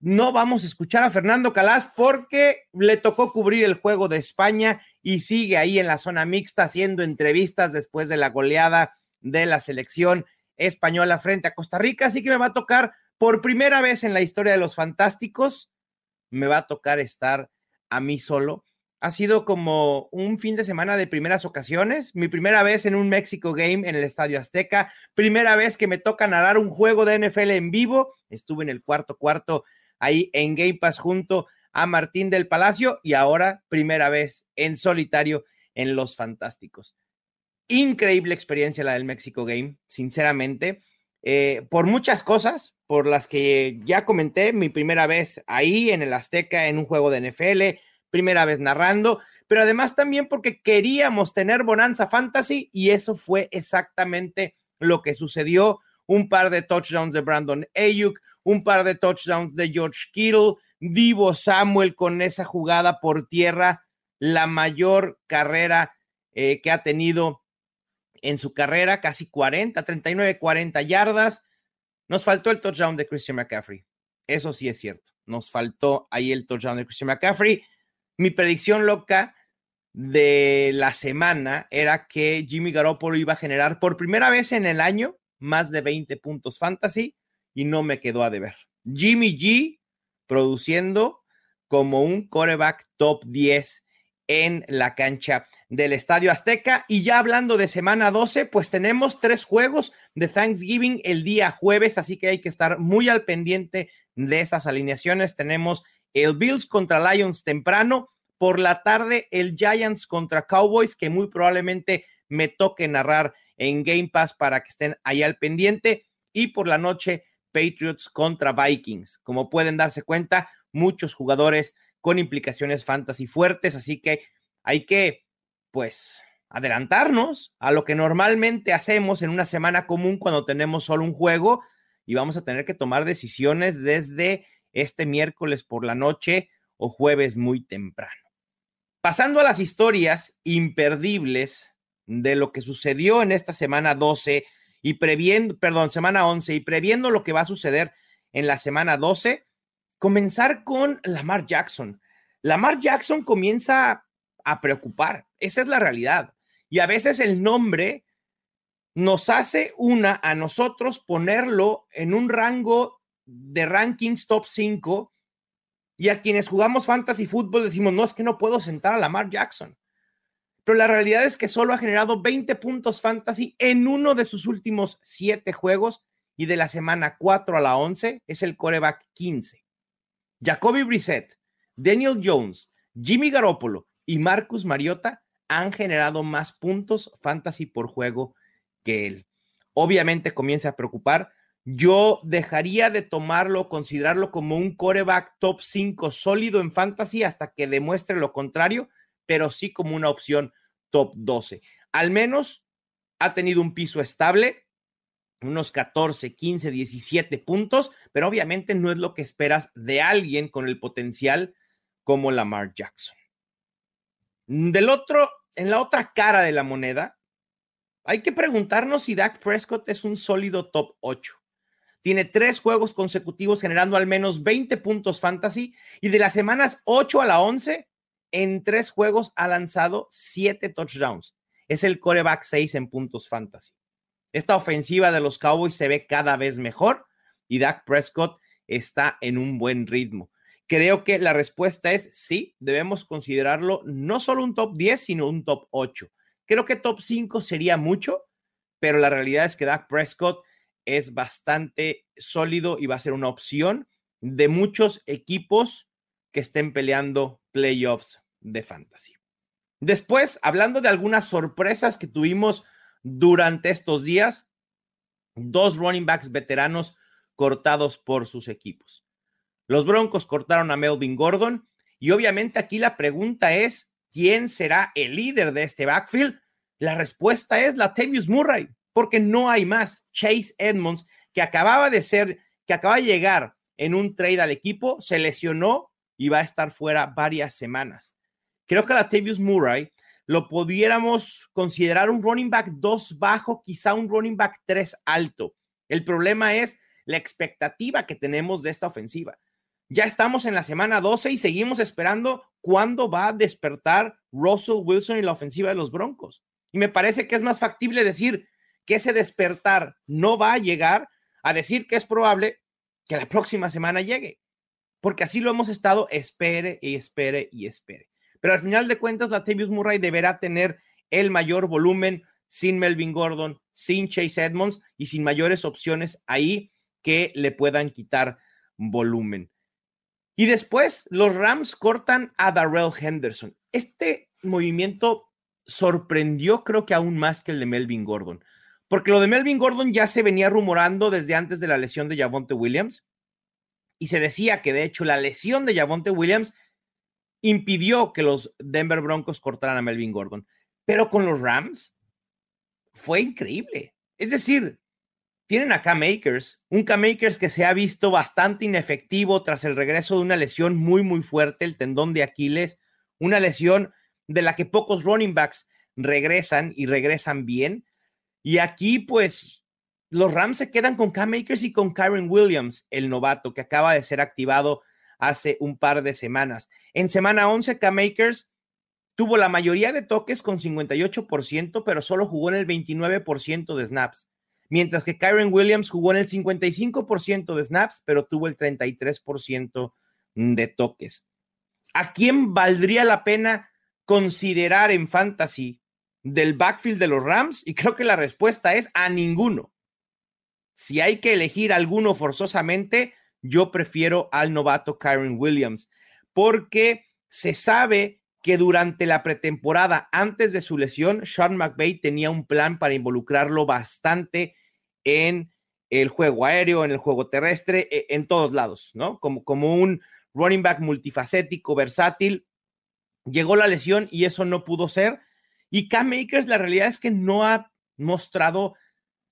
no vamos a escuchar a Fernando Calas porque le tocó cubrir el juego de España y sigue ahí en la zona mixta haciendo entrevistas después de la goleada de la selección española frente a Costa Rica. Así que me va a tocar por primera vez en la historia de los Fantásticos, me va a tocar estar a mí solo. Ha sido como un fin de semana de primeras ocasiones. Mi primera vez en un México Game en el Estadio Azteca. Primera vez que me toca narrar un juego de NFL en vivo. Estuve en el cuarto cuarto ahí en Game Pass junto a Martín del Palacio y ahora primera vez en solitario en Los Fantásticos. Increíble experiencia la del México Game, sinceramente, eh, por muchas cosas, por las que ya comenté, mi primera vez ahí en el Azteca en un juego de NFL, primera vez narrando, pero además también porque queríamos tener Bonanza Fantasy y eso fue exactamente lo que sucedió. Un par de touchdowns de Brandon Ayuk, un par de touchdowns de George Kittle, Divo Samuel con esa jugada por tierra, la mayor carrera eh, que ha tenido en su carrera, casi 40, 39, 40 yardas. Nos faltó el touchdown de Christian McCaffrey. Eso sí es cierto. Nos faltó ahí el touchdown de Christian McCaffrey. Mi predicción loca de la semana era que Jimmy Garoppolo iba a generar por primera vez en el año más de 20 puntos fantasy y no me quedó a deber. Jimmy G produciendo como un coreback top 10 en la cancha del Estadio Azteca. Y ya hablando de semana 12, pues tenemos tres juegos de Thanksgiving el día jueves, así que hay que estar muy al pendiente de esas alineaciones. Tenemos el Bills contra Lions temprano, por la tarde el Giants contra Cowboys, que muy probablemente me toque narrar en Game Pass para que estén ahí al pendiente. Y por la noche Patriots contra Vikings. Como pueden darse cuenta, muchos jugadores con implicaciones fantasy fuertes, así que hay que, pues, adelantarnos a lo que normalmente hacemos en una semana común cuando tenemos solo un juego y vamos a tener que tomar decisiones desde este miércoles por la noche o jueves muy temprano. Pasando a las historias imperdibles de lo que sucedió en esta semana 12 y previendo, perdón, semana 11 y previendo lo que va a suceder en la semana 12, comenzar con Lamar Jackson. Lamar Jackson comienza a preocupar, esa es la realidad. Y a veces el nombre nos hace una a nosotros ponerlo en un rango de rankings top 5 y a quienes jugamos fantasy fútbol decimos, no, es que no puedo sentar a Lamar Jackson. Pero la realidad es que solo ha generado 20 puntos fantasy en uno de sus últimos siete juegos y de la semana 4 a la 11 es el coreback 15. Jacoby Brissett, Daniel Jones, Jimmy Garoppolo y Marcus Mariota han generado más puntos fantasy por juego que él. Obviamente comienza a preocupar. Yo dejaría de tomarlo, considerarlo como un coreback top 5 sólido en fantasy hasta que demuestre lo contrario, pero sí como una opción top 12. Al menos ha tenido un piso estable, unos 14, 15, 17 puntos, pero obviamente no es lo que esperas de alguien con el potencial como Lamar Jackson. Del otro, en la otra cara de la moneda, hay que preguntarnos si Dak Prescott es un sólido top 8. Tiene tres juegos consecutivos generando al menos 20 puntos fantasy y de las semanas 8 a la 11, en tres juegos ha lanzado siete touchdowns. Es el coreback 6 en puntos fantasy. Esta ofensiva de los Cowboys se ve cada vez mejor y Dak Prescott está en un buen ritmo. Creo que la respuesta es sí, debemos considerarlo no solo un top 10, sino un top 8. Creo que top 5 sería mucho, pero la realidad es que Dak Prescott es bastante sólido y va a ser una opción de muchos equipos que estén peleando playoffs de fantasy. Después, hablando de algunas sorpresas que tuvimos durante estos días, dos running backs veteranos cortados por sus equipos. Los Broncos cortaron a Melvin Gordon y obviamente aquí la pregunta es, ¿quién será el líder de este backfield? La respuesta es Latavius Murray, porque no hay más. Chase Edmonds, que acababa de ser, que acaba de llegar en un trade al equipo, se lesionó y va a estar fuera varias semanas. Creo que Latavius Murray lo pudiéramos considerar un running back 2 bajo, quizá un running back 3 alto. El problema es la expectativa que tenemos de esta ofensiva. Ya estamos en la semana 12 y seguimos esperando cuándo va a despertar Russell Wilson y la ofensiva de los Broncos. Y me parece que es más factible decir que ese despertar no va a llegar a decir que es probable que la próxima semana llegue. Porque así lo hemos estado, espere y espere y espere. Pero al final de cuentas, la Tavius Murray deberá tener el mayor volumen sin Melvin Gordon, sin Chase Edmonds y sin mayores opciones ahí que le puedan quitar volumen. Y después los Rams cortan a Darrell Henderson. Este movimiento sorprendió creo que aún más que el de Melvin Gordon, porque lo de Melvin Gordon ya se venía rumorando desde antes de la lesión de Javonte Williams y se decía que de hecho la lesión de Javonte Williams impidió que los Denver Broncos cortaran a Melvin Gordon. Pero con los Rams fue increíble. Es decir, tienen a Cam Akers, un Cam Akers que se ha visto bastante inefectivo tras el regreso de una lesión muy, muy fuerte, el tendón de Aquiles, una lesión de la que pocos running backs regresan y regresan bien. Y aquí, pues, los Rams se quedan con Cam Akers y con Kyron Williams, el novato que acaba de ser activado hace un par de semanas. En semana 11, Cam Akers tuvo la mayoría de toques con 58%, pero solo jugó en el 29% de snaps. Mientras que Kyron Williams jugó en el 55% de snaps, pero tuvo el 33% de toques. ¿A quién valdría la pena considerar en fantasy del backfield de los Rams? Y creo que la respuesta es a ninguno. Si hay que elegir alguno forzosamente, yo prefiero al novato Kyron Williams, porque se sabe que durante la pretemporada, antes de su lesión, Sean McVay tenía un plan para involucrarlo bastante en el juego aéreo, en el juego terrestre, e, en todos lados, ¿no? Como, como un running back multifacético, versátil. Llegó la lesión y eso no pudo ser. Y Cam Makers, la realidad es que no ha mostrado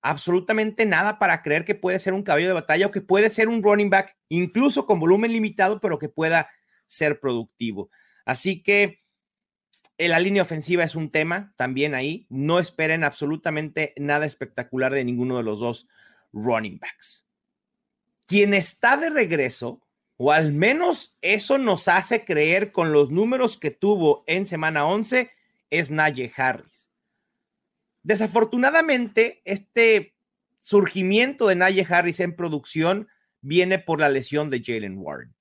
absolutamente nada para creer que puede ser un caballo de batalla o que puede ser un running back, incluso con volumen limitado, pero que pueda ser productivo. Así que eh, la línea ofensiva es un tema también ahí. No esperen absolutamente nada espectacular de ninguno de los dos running backs. Quien está de regreso, o al menos eso nos hace creer con los números que tuvo en semana 11, es Naye Harris. Desafortunadamente, este surgimiento de Naye Harris en producción viene por la lesión de Jalen Warren.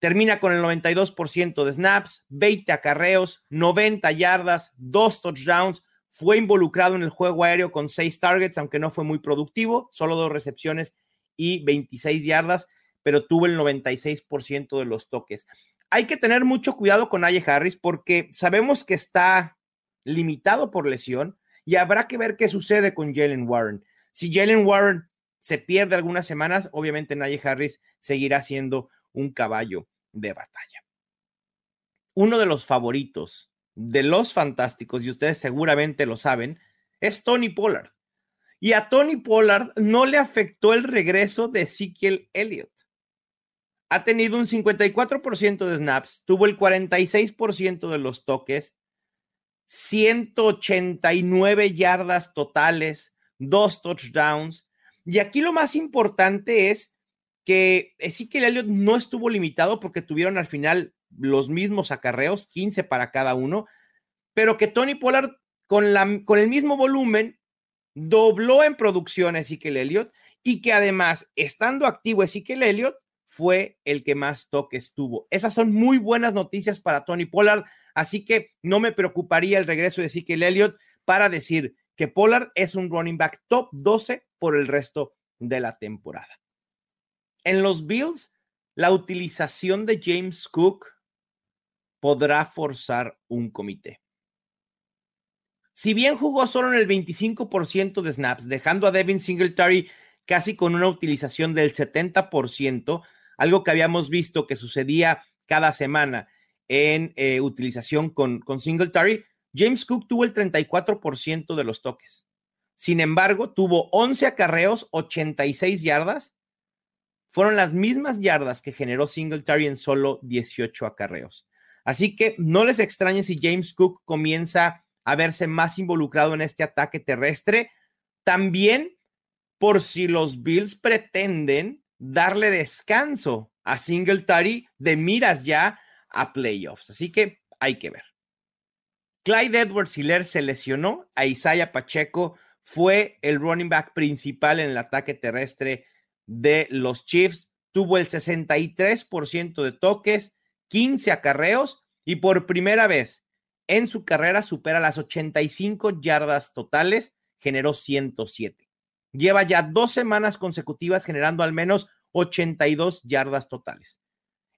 Termina con el 92% de snaps, 20 acarreos, 90 yardas, dos touchdowns. Fue involucrado en el juego aéreo con seis targets, aunque no fue muy productivo, solo dos recepciones y 26 yardas, pero tuvo el 96% de los toques. Hay que tener mucho cuidado con Naye Harris porque sabemos que está limitado por lesión, y habrá que ver qué sucede con Jalen Warren. Si Jalen Warren se pierde algunas semanas, obviamente Najee Harris seguirá siendo un caballo de batalla. Uno de los favoritos de los fantásticos, y ustedes seguramente lo saben, es Tony Pollard. Y a Tony Pollard no le afectó el regreso de Ezekiel Elliott. Ha tenido un 54% de snaps, tuvo el 46% de los toques 189 yardas totales, dos touchdowns. Y aquí lo más importante es que Ezequiel Elliott no estuvo limitado porque tuvieron al final los mismos acarreos, 15 para cada uno, pero que Tony Pollard con, la, con el mismo volumen dobló en producción a Ezequiel Elliott y que además, estando activo Ezequiel Elliott, fue el que más toques tuvo. Esas son muy buenas noticias para Tony Pollard. Así que no me preocuparía el regreso de Ezekiel Elliott para decir que Pollard es un running back top 12 por el resto de la temporada. En los Bills, la utilización de James Cook podrá forzar un comité. Si bien jugó solo en el 25% de snaps, dejando a Devin Singletary casi con una utilización del 70%, algo que habíamos visto que sucedía cada semana en eh, utilización con, con Singletary, James Cook tuvo el 34% de los toques. Sin embargo, tuvo 11 acarreos, 86 yardas. Fueron las mismas yardas que generó Singletary en solo 18 acarreos. Así que no les extrañe si James Cook comienza a verse más involucrado en este ataque terrestre. También por si los Bills pretenden darle descanso a Singletary de miras ya a playoffs. Así que hay que ver. Clyde Edwards Hiller se lesionó, a Isaiah Pacheco fue el running back principal en el ataque terrestre de los Chiefs, tuvo el 63% de toques, 15 acarreos y por primera vez en su carrera supera las 85 yardas totales, generó 107. Lleva ya dos semanas consecutivas generando al menos 82 yardas totales.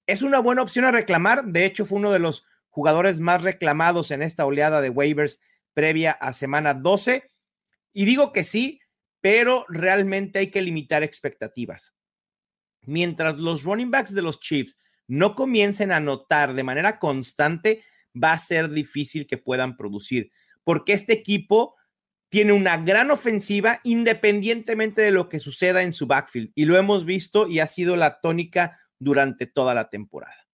Es una buena opción a reclamar, de hecho fue uno de los jugadores más reclamados en esta oleada de waivers previa a semana 12. Y digo que sí, pero realmente hay que limitar expectativas. Mientras los running backs de los Chiefs no comiencen a notar de manera constante, va a ser difícil que puedan producir, porque este equipo tiene una gran ofensiva independientemente de lo que suceda en su backfield. Y lo hemos visto y ha sido la tónica durante toda la temporada.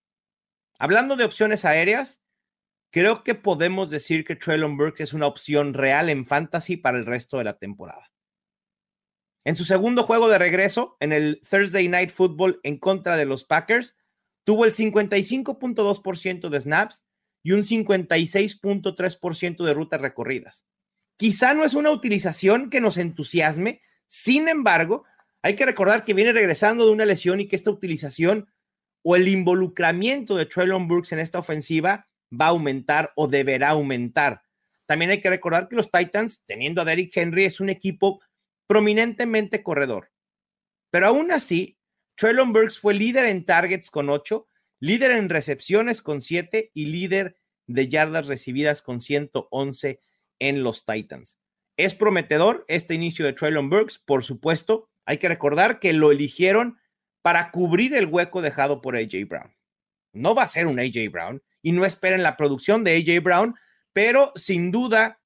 Hablando de opciones aéreas, creo que podemos decir que Traylon Burks es una opción real en fantasy para el resto de la temporada. En su segundo juego de regreso, en el Thursday Night Football en contra de los Packers, tuvo el 55.2% de snaps y un 56.3% de rutas recorridas. Quizá no es una utilización que nos entusiasme, sin embargo, hay que recordar que viene regresando de una lesión y que esta utilización o el involucramiento de Traylon Burks en esta ofensiva va a aumentar o deberá aumentar. También hay que recordar que los Titans, teniendo a Derrick Henry, es un equipo prominentemente corredor. Pero aún así, Traylon Burks fue líder en targets con 8, líder en recepciones con 7 y líder de yardas recibidas con 111 en los Titans. Es prometedor este inicio de Traylon Burks, por supuesto. Hay que recordar que lo eligieron para cubrir el hueco dejado por AJ Brown. No va a ser un AJ Brown y no esperen la producción de AJ Brown, pero sin duda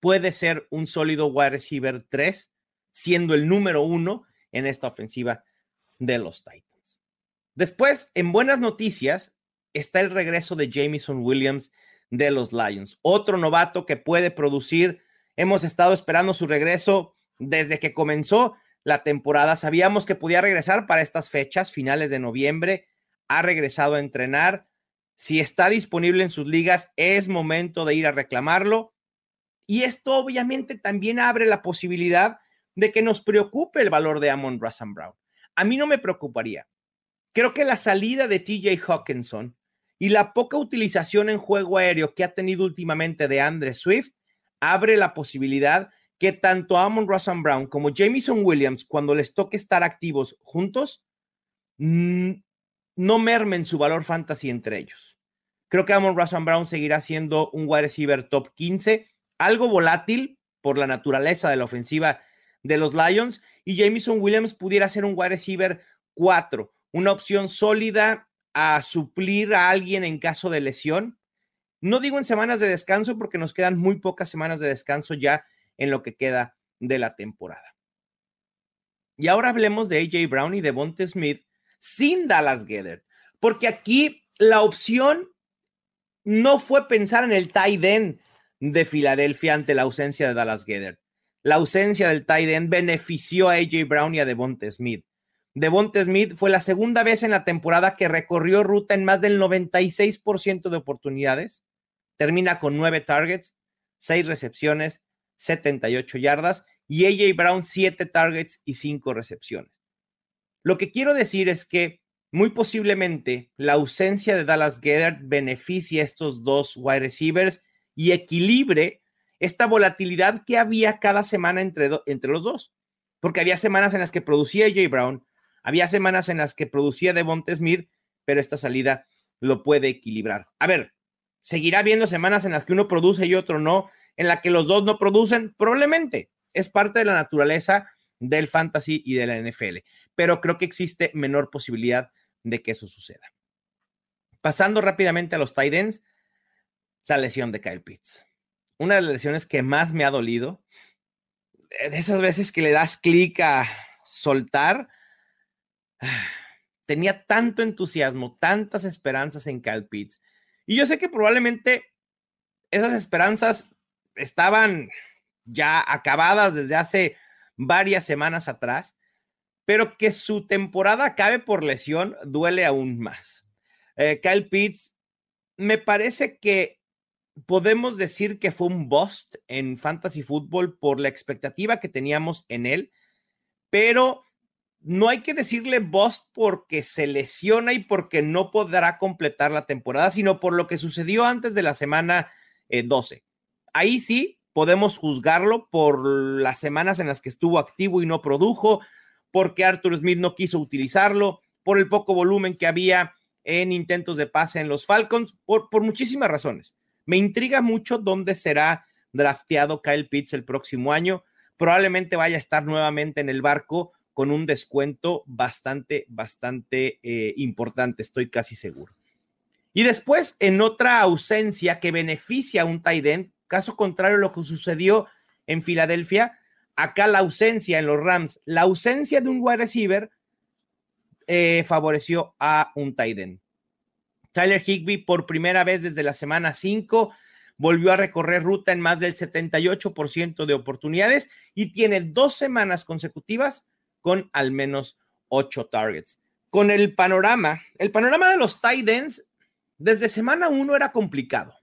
puede ser un sólido wide receiver 3, siendo el número uno en esta ofensiva de los Titans. Después, en buenas noticias, está el regreso de Jamison Williams de los Lions, otro novato que puede producir. Hemos estado esperando su regreso desde que comenzó la temporada. Sabíamos que podía regresar para estas fechas, finales de noviembre. Ha regresado a entrenar. Si está disponible en sus ligas, es momento de ir a reclamarlo. Y esto obviamente también abre la posibilidad de que nos preocupe el valor de Amon Russell Brown. A mí no me preocuparía. Creo que la salida de TJ Hawkinson y la poca utilización en juego aéreo que ha tenido últimamente de Andre Swift abre la posibilidad que tanto Amon Russell Brown como Jamison Williams, cuando les toque estar activos juntos, no mermen su valor fantasy entre ellos. Creo que Amon Russell Brown seguirá siendo un wide receiver top 15, algo volátil por la naturaleza de la ofensiva de los Lions, y Jamison Williams pudiera ser un wide receiver 4, una opción sólida a suplir a alguien en caso de lesión. No digo en semanas de descanso porque nos quedan muy pocas semanas de descanso ya en lo que queda de la temporada. Y ahora hablemos de AJ Brown y de Bonte Smith sin Dallas Gedder, porque aquí la opción no fue pensar en el tight end de Filadelfia ante la ausencia de Dallas Gedder. La ausencia del tight end benefició a AJ Brown y a Devonte Smith. Devonte Smith fue la segunda vez en la temporada que recorrió ruta en más del 96% de oportunidades. Termina con nueve targets, seis recepciones 78 yardas y AJ Brown 7 targets y 5 recepciones. Lo que quiero decir es que muy posiblemente la ausencia de Dallas Gedder beneficie a estos dos wide receivers y equilibre esta volatilidad que había cada semana entre, entre los dos. Porque había semanas en las que producía AJ Brown, había semanas en las que producía Devonta Smith, pero esta salida lo puede equilibrar. A ver, seguirá habiendo semanas en las que uno produce y otro no, en la que los dos no producen, probablemente es parte de la naturaleza del fantasy y de la NFL. pero creo que existe menor posibilidad de que eso suceda. Pasando rápidamente a los tight ends, la lesión de Kyle Pitts. Una de las lesiones que más me ha dolido, de esas veces que le das clic a soltar, tenía tanto entusiasmo, tantas esperanzas en Kyle Pitts. Y yo sé que probablemente esas esperanzas estaban ya acabadas desde hace varias semanas atrás, pero que su temporada acabe por lesión duele aún más. Eh, Kyle Pitts, me parece que podemos decir que fue un bust en fantasy fútbol por la expectativa que teníamos en él, pero no hay que decirle bust porque se lesiona y porque no podrá completar la temporada, sino por lo que sucedió antes de la semana 12. Eh, Ahí sí podemos juzgarlo por las semanas en las que estuvo activo y no produjo, porque Arthur Smith no quiso utilizarlo, por el poco volumen que había en intentos de pase en los Falcons, por, por muchísimas razones. Me intriga mucho dónde será drafteado Kyle Pitts el próximo año. Probablemente vaya a estar nuevamente en el barco con un descuento bastante, bastante eh, importante, estoy casi seguro. Y después, en otra ausencia que beneficia a un tight end, caso contrario a lo que sucedió en Filadelfia, acá la ausencia en los Rams, la ausencia de un wide receiver eh, favoreció a un tight end. Tyler Higby, por primera vez desde la semana 5, volvió a recorrer ruta en más del 78% de oportunidades y tiene dos semanas consecutivas con al menos ocho targets. Con el panorama, el panorama de los tight ends desde semana uno era complicado.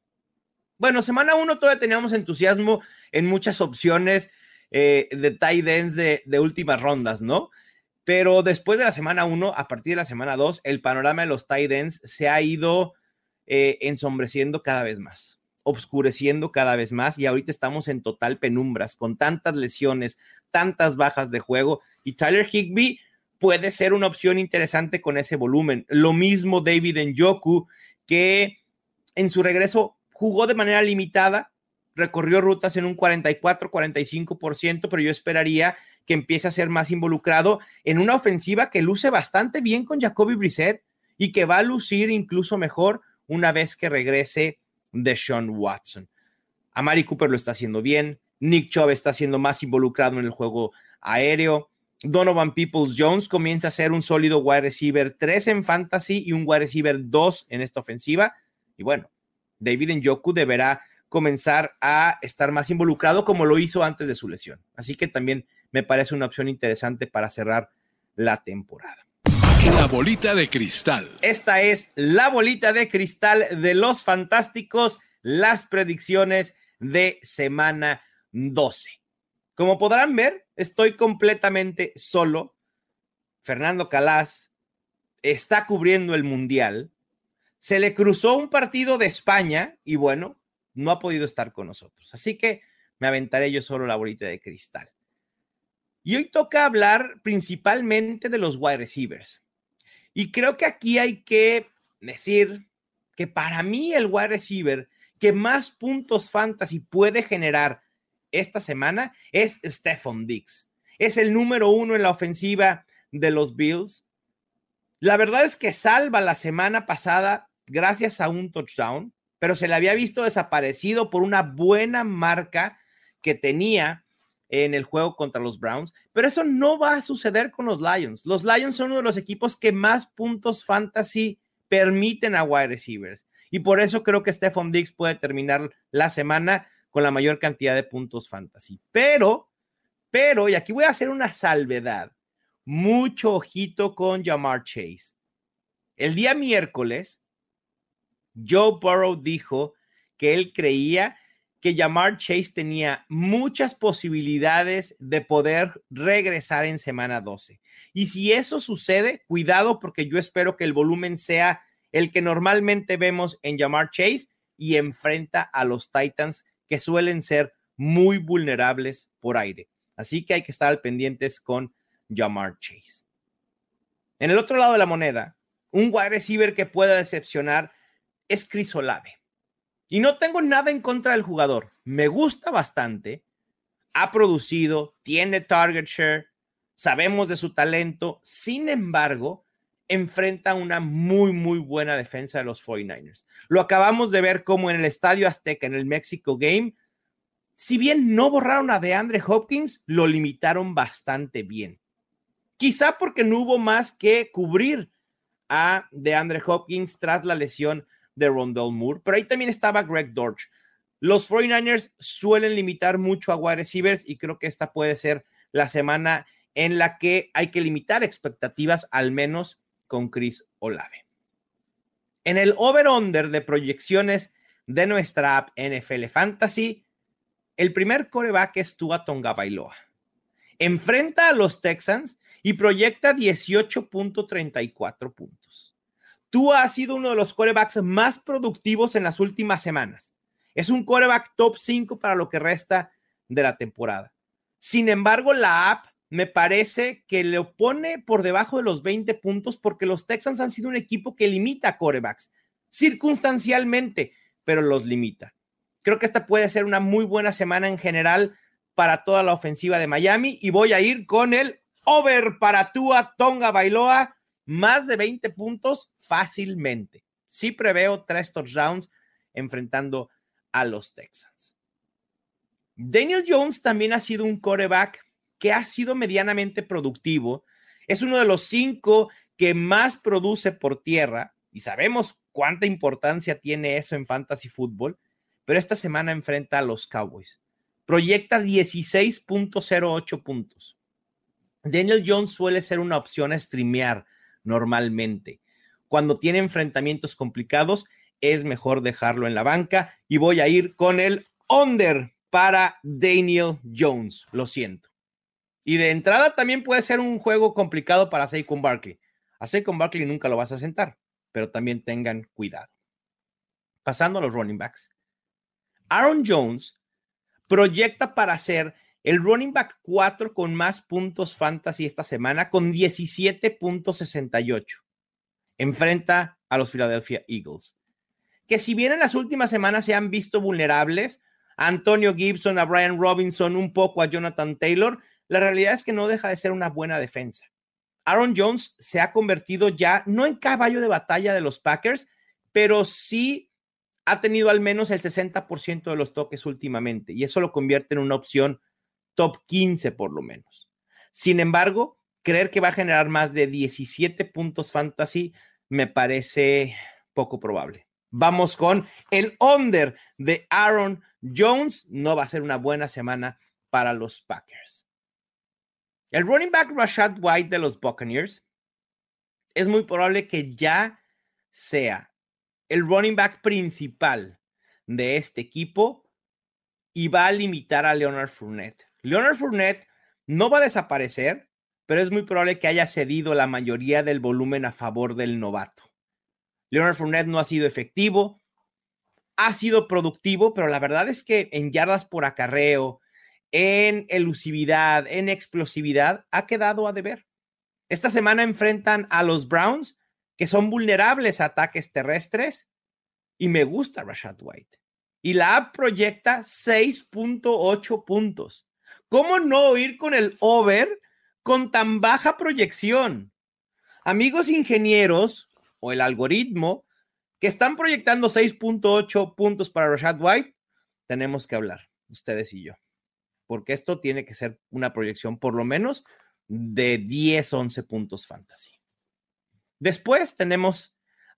Bueno, semana uno todavía teníamos entusiasmo en muchas opciones eh, de tight ends de, últimas rondas, ¿no? Pero después de la semana uno, a partir de la semana dos, el panorama de los tight ends se ha ido eh, ensombreciendo cada vez más obscureciendo cada vez más y ahorita estamos en total penumbras con tantas lesiones, tantas bajas de juego y Tyler Higby puede ser una opción interesante con ese volumen. Lo mismo David Njoku que en su regreso jugó de manera limitada, recorrió rutas en un 44, 45%, pero yo esperaría que empiece a ser más involucrado en una ofensiva que luce bastante bien con Jacoby Brissett y que va a lucir incluso mejor una vez que regrese de Sean Watson. Amari Cooper lo está haciendo bien. Nick Chubb está siendo más involucrado en el juego aéreo. Donovan Peoples Jones comienza a ser un sólido wide receiver 3 en fantasy y un wide receiver 2 en esta ofensiva. Y bueno, David Njoku deberá comenzar a estar más involucrado como lo hizo antes de su lesión. Así que también me parece una opción interesante para cerrar la temporada. La bolita de cristal. Esta es la bolita de cristal de los fantásticos, las predicciones de semana 12. Como podrán ver, estoy completamente solo. Fernando Calas está cubriendo el Mundial. Se le cruzó un partido de España y bueno, no ha podido estar con nosotros. Así que me aventaré yo solo la bolita de cristal. Y hoy toca hablar principalmente de los wide receivers. Y creo que aquí hay que decir que para mí el wide receiver que más puntos fantasy puede generar esta semana es Stephon Dix. Es el número uno en la ofensiva de los Bills. La verdad es que salva la semana pasada gracias a un touchdown, pero se le había visto desaparecido por una buena marca que tenía en el juego contra los Browns, pero eso no va a suceder con los Lions. Los Lions son uno de los equipos que más puntos fantasy permiten a wide receivers. Y por eso creo que Stephon Diggs puede terminar la semana con la mayor cantidad de puntos fantasy. Pero, pero, y aquí voy a hacer una salvedad. Mucho ojito con Jamar Chase. El día miércoles, Joe Burrow dijo que él creía que Jamar Chase tenía muchas posibilidades de poder regresar en semana 12. Y si eso sucede, cuidado porque yo espero que el volumen sea el que normalmente vemos en Jamar Chase y enfrenta a los Titans que suelen ser muy vulnerables por aire. Así que hay que estar al pendientes con Jamar Chase. En el otro lado de la moneda, un wide receiver que pueda decepcionar es Chris Olave. Y no tengo nada en contra del jugador. Me gusta bastante. Ha producido, tiene target share, sabemos de su talento, sin embargo, enfrenta una muy, muy buena defensa de los 49ers. Lo acabamos de ver como en el Estadio Azteca, en el Mexico Game, si bien no borraron a DeAndre Hopkins, lo limitaron bastante bien. Quizá porque no hubo más que cubrir a DeAndre Hopkins tras la lesión de Rondell Moore, pero ahí también estaba Greg Dortch. Los 49ers suelen limitar mucho a wide receivers y creo que esta puede ser la semana en la que hay que limitar expectativas, al menos con Chris Olave. En el over-under de proyecciones de nuestra app NFL Fantasy, el primer coreback es Tua Tonga Bailoa. Enfrenta a los Texans y proyecta 18.34 puntos. Tua ha sido uno de los corebacks más productivos en las últimas semanas. Es un coreback top 5 para lo que resta de la temporada. Sin embargo, la app me parece que le opone por debajo de los 20 puntos porque los Texans han sido un equipo que limita a corebacks circunstancialmente, pero los limita. Creo que esta puede ser una muy buena semana en general para toda la ofensiva de Miami y voy a ir con el over para Tua Tonga Bailoa, más de 20 puntos fácilmente. Sí preveo tres touchdowns enfrentando a los Texans. Daniel Jones también ha sido un coreback que ha sido medianamente productivo. Es uno de los cinco que más produce por tierra y sabemos cuánta importancia tiene eso en fantasy fútbol, pero esta semana enfrenta a los Cowboys. Proyecta 16.08 puntos. Daniel Jones suele ser una opción a streamear normalmente. Cuando tiene enfrentamientos complicados, es mejor dejarlo en la banca y voy a ir con el under para Daniel Jones. Lo siento. Y de entrada también puede ser un juego complicado para Saquon Barkley. A Saquon Barkley nunca lo vas a sentar, pero también tengan cuidado. Pasando a los running backs. Aaron Jones proyecta para ser el running back 4 con más puntos fantasy esta semana con 17.68. Enfrenta a los Philadelphia Eagles. Que si bien en las últimas semanas se han visto vulnerables, Antonio Gibson, a Brian Robinson, un poco a Jonathan Taylor, la realidad es que no deja de ser una buena defensa. Aaron Jones se ha convertido ya no en caballo de batalla de los Packers, pero sí ha tenido al menos el 60% de los toques últimamente y eso lo convierte en una opción top 15 por lo menos. Sin embargo, creer que va a generar más de 17 puntos fantasy me parece poco probable. Vamos con el under de Aaron Jones. No va a ser una buena semana para los Packers. El running back Rashad White de los Buccaneers es muy probable que ya sea el running back principal de este equipo y va a limitar a Leonard Fournette. Leonard Fournette no va a desaparecer, pero es muy probable que haya cedido la mayoría del volumen a favor del novato. Leonard Fournette no ha sido efectivo, ha sido productivo, pero la verdad es que en yardas por acarreo, en elusividad, en explosividad, ha quedado a deber. Esta semana enfrentan a los Browns, que son vulnerables a ataques terrestres, y me gusta Rashad White. Y la app proyecta 6.8 puntos. ¿Cómo no ir con el over con tan baja proyección? Amigos ingenieros o el algoritmo que están proyectando 6.8 puntos para Rashad White, tenemos que hablar, ustedes y yo porque esto tiene que ser una proyección por lo menos de 10, 11 puntos fantasy. Después tenemos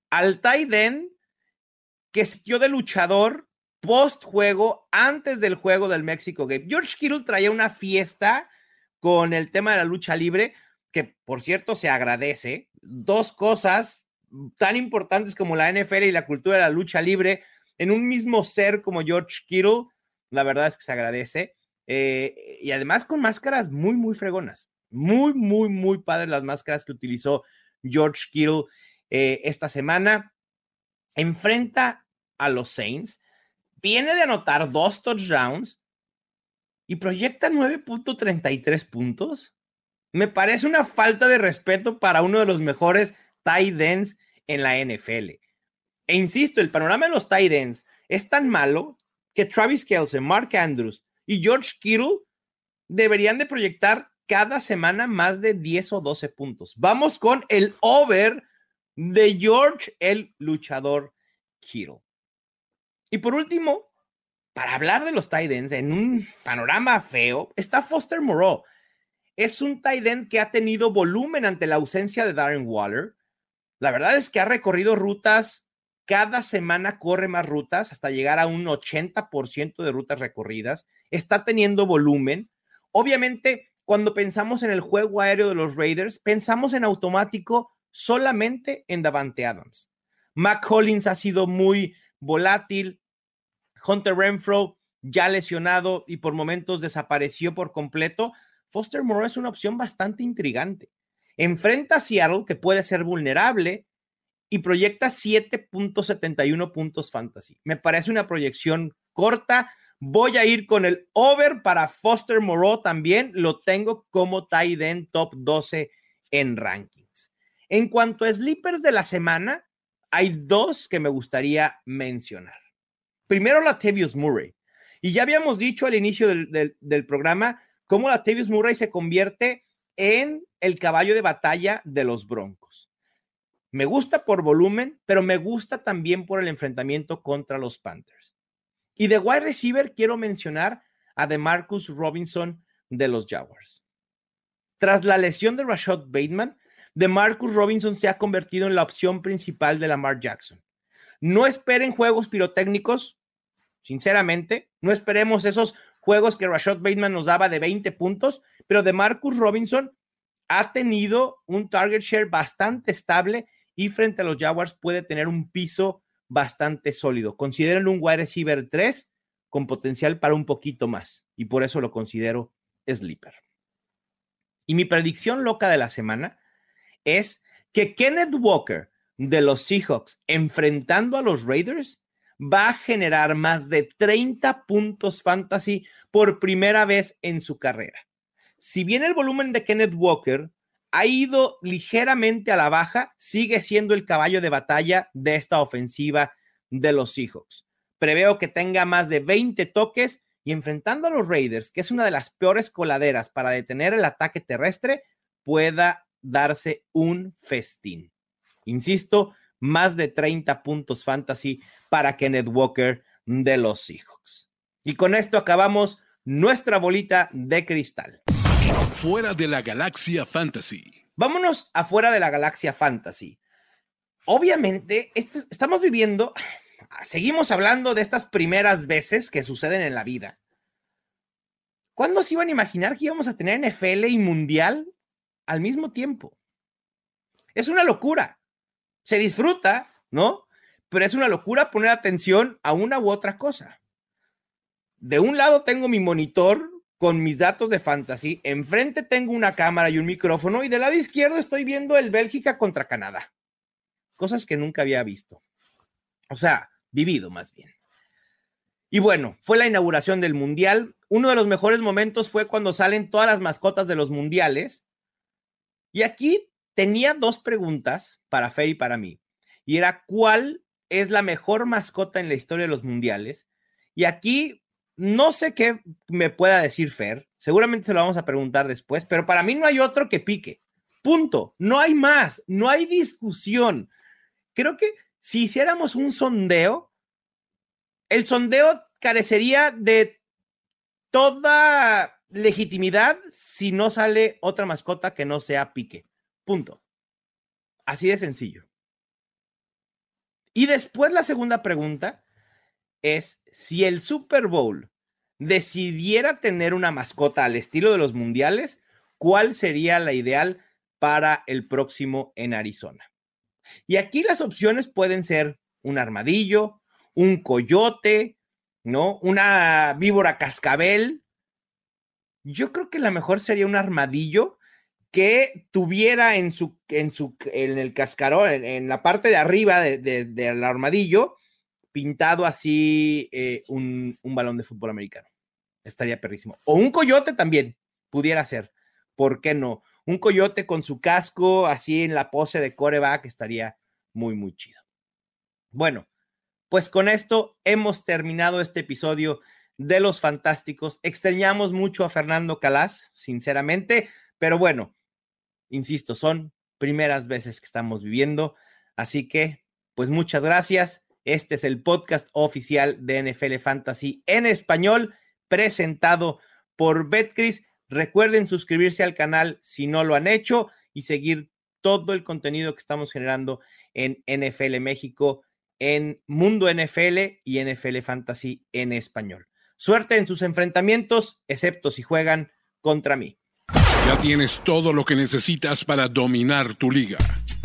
al Taiden, que dio de luchador post juego, antes del juego del México Game. George Kittle traía una fiesta con el tema de la lucha libre, que por cierto se agradece. Dos cosas tan importantes como la NFL y la cultura de la lucha libre en un mismo ser como George Kittle, la verdad es que se agradece. Eh, y además con máscaras muy, muy fregonas. Muy, muy, muy padres las máscaras que utilizó George Kittle eh, esta semana. Enfrenta a los Saints. Viene de anotar dos touchdowns y proyecta 9.33 puntos. Me parece una falta de respeto para uno de los mejores tight ends en la NFL. E insisto, el panorama de los tight ends es tan malo que Travis Kelce, Mark Andrews y George Kittle deberían de proyectar cada semana más de 10 o 12 puntos. Vamos con el over de George, el luchador Kittle. Y por último, para hablar de los tight en un panorama feo, está Foster Moreau. Es un tight que ha tenido volumen ante la ausencia de Darren Waller. La verdad es que ha recorrido rutas, cada semana corre más rutas hasta llegar a un 80% de rutas recorridas. Está teniendo volumen. Obviamente, cuando pensamos en el juego aéreo de los Raiders, pensamos en automático solamente en Davante Adams. Mac Collins ha sido muy volátil. Hunter Renfro ya lesionado y por momentos desapareció por completo. Foster Moreau es una opción bastante intrigante. Enfrenta a Seattle, que puede ser vulnerable, y proyecta 7.71 puntos fantasy. Me parece una proyección corta, Voy a ir con el over para Foster Moreau también. Lo tengo como tight end top 12 en rankings. En cuanto a sleepers de la semana, hay dos que me gustaría mencionar. Primero, la Latavius Murray. Y ya habíamos dicho al inicio del, del programa cómo Latavius Murray se convierte en el caballo de batalla de los Broncos. Me gusta por volumen, pero me gusta también por el enfrentamiento contra los Panthers. Y de wide receiver quiero mencionar a DeMarcus Robinson de los Jaguars. Tras la lesión de Rashad Bateman, DeMarcus Robinson se ha convertido en la opción principal de Lamar Jackson. No esperen juegos pirotécnicos, sinceramente, no esperemos esos juegos que Rashad Bateman nos daba de 20 puntos, pero DeMarcus Robinson ha tenido un target share bastante estable y frente a los Jaguars puede tener un piso bastante sólido. Consideren un wide receiver 3 con potencial para un poquito más y por eso lo considero sleeper. Y mi predicción loca de la semana es que Kenneth Walker de los Seahawks enfrentando a los Raiders va a generar más de 30 puntos fantasy por primera vez en su carrera. Si bien el volumen de Kenneth Walker ha ido ligeramente a la baja, sigue siendo el caballo de batalla de esta ofensiva de los Seahawks. Preveo que tenga más de 20 toques y enfrentando a los Raiders, que es una de las peores coladeras para detener el ataque terrestre, pueda darse un festín. Insisto, más de 30 puntos fantasy para Kenneth Walker de los Seahawks. Y con esto acabamos nuestra bolita de cristal. Fuera de la galaxia fantasy. Vámonos afuera de la galaxia fantasy. Obviamente, estamos viviendo, seguimos hablando de estas primeras veces que suceden en la vida. ¿Cuándo se iban a imaginar que íbamos a tener NFL y Mundial al mismo tiempo? Es una locura. Se disfruta, ¿no? Pero es una locura poner atención a una u otra cosa. De un lado tengo mi monitor con mis datos de fantasy. Enfrente tengo una cámara y un micrófono y del lado izquierdo estoy viendo el Bélgica contra Canadá. Cosas que nunca había visto. O sea, vivido más bien. Y bueno, fue la inauguración del Mundial. Uno de los mejores momentos fue cuando salen todas las mascotas de los mundiales. Y aquí tenía dos preguntas para Fer y para mí. Y era, ¿cuál es la mejor mascota en la historia de los mundiales? Y aquí no sé qué me pueda decir Fer, seguramente se lo vamos a preguntar después, pero para mí no hay otro que pique. Punto. No hay más, no hay discusión. Creo que si hiciéramos un sondeo, el sondeo carecería de toda legitimidad si no sale otra mascota que no sea pique. Punto. Así de sencillo. Y después la segunda pregunta es si el Super Bowl decidiera tener una mascota al estilo de los mundiales, ¿cuál sería la ideal para el próximo en Arizona? Y aquí las opciones pueden ser un armadillo, un coyote, ¿no? Una víbora cascabel. Yo creo que la mejor sería un armadillo que tuviera en su, en su, en el cascarón, en, la parte de arriba del armadillo, pintado así eh, un, balón de fútbol americano. Estaría perrísimo. O un coyote también pudiera ser. ¿Por qué no? Un coyote con su casco así en la pose de coreback estaría muy, muy chido. Bueno, pues con esto hemos terminado este episodio de los Fantásticos. Extrañamos mucho a Fernando Calas, sinceramente, pero bueno, insisto, son primeras veces que estamos viviendo, así que pues muchas gracias. Este es el podcast oficial de NFL Fantasy en español, presentado por Betcris. Recuerden suscribirse al canal si no lo han hecho y seguir todo el contenido que estamos generando en NFL México, en Mundo NFL y NFL Fantasy en español. Suerte en sus enfrentamientos, excepto si juegan contra mí. Ya tienes todo lo que necesitas para dominar tu liga.